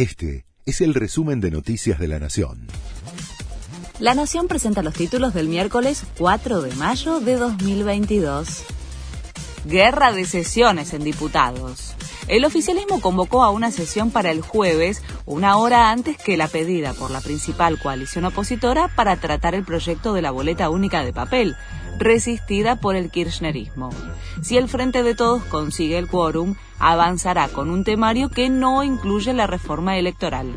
Este es el resumen de Noticias de la Nación. La Nación presenta los títulos del miércoles 4 de mayo de 2022. Guerra de sesiones en diputados. El oficialismo convocó a una sesión para el jueves, una hora antes que la pedida por la principal coalición opositora para tratar el proyecto de la boleta única de papel, resistida por el kirchnerismo. Si el Frente de Todos consigue el quórum, avanzará con un temario que no incluye la reforma electoral.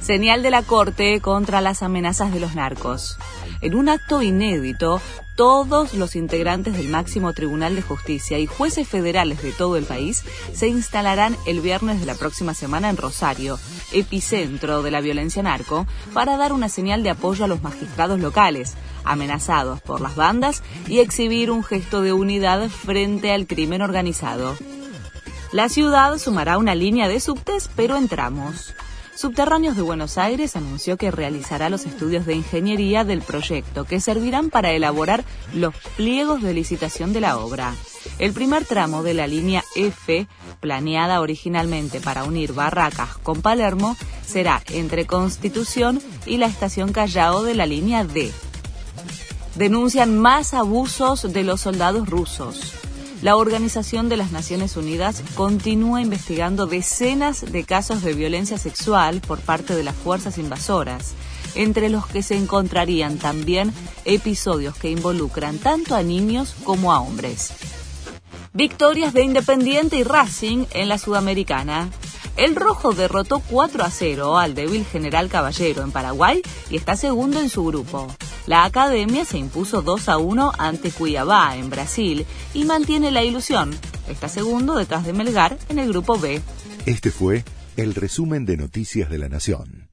Señal de la Corte contra las amenazas de los narcos. En un acto inédito, todos los integrantes del máximo Tribunal de Justicia y jueces federales de todo el país se instalarán el viernes de la próxima semana en Rosario, epicentro de la violencia narco, para dar una señal de apoyo a los magistrados locales, amenazados por las bandas, y exhibir un gesto de unidad frente al crimen organizado. La ciudad sumará una línea de subtes, pero en tramos. Subterráneos de Buenos Aires anunció que realizará los estudios de ingeniería del proyecto que servirán para elaborar los pliegos de licitación de la obra. El primer tramo de la línea F, planeada originalmente para unir Barracas con Palermo, será entre Constitución y la estación Callao de la línea D. Denuncian más abusos de los soldados rusos. La Organización de las Naciones Unidas continúa investigando decenas de casos de violencia sexual por parte de las fuerzas invasoras, entre los que se encontrarían también episodios que involucran tanto a niños como a hombres. Victorias de Independiente y Racing en la Sudamericana. El Rojo derrotó 4 a 0 al débil General Caballero en Paraguay y está segundo en su grupo. La academia se impuso 2 a 1 ante Cuiabá en Brasil y mantiene la ilusión. Está segundo detrás de Melgar en el grupo B. Este fue el resumen de Noticias de la Nación.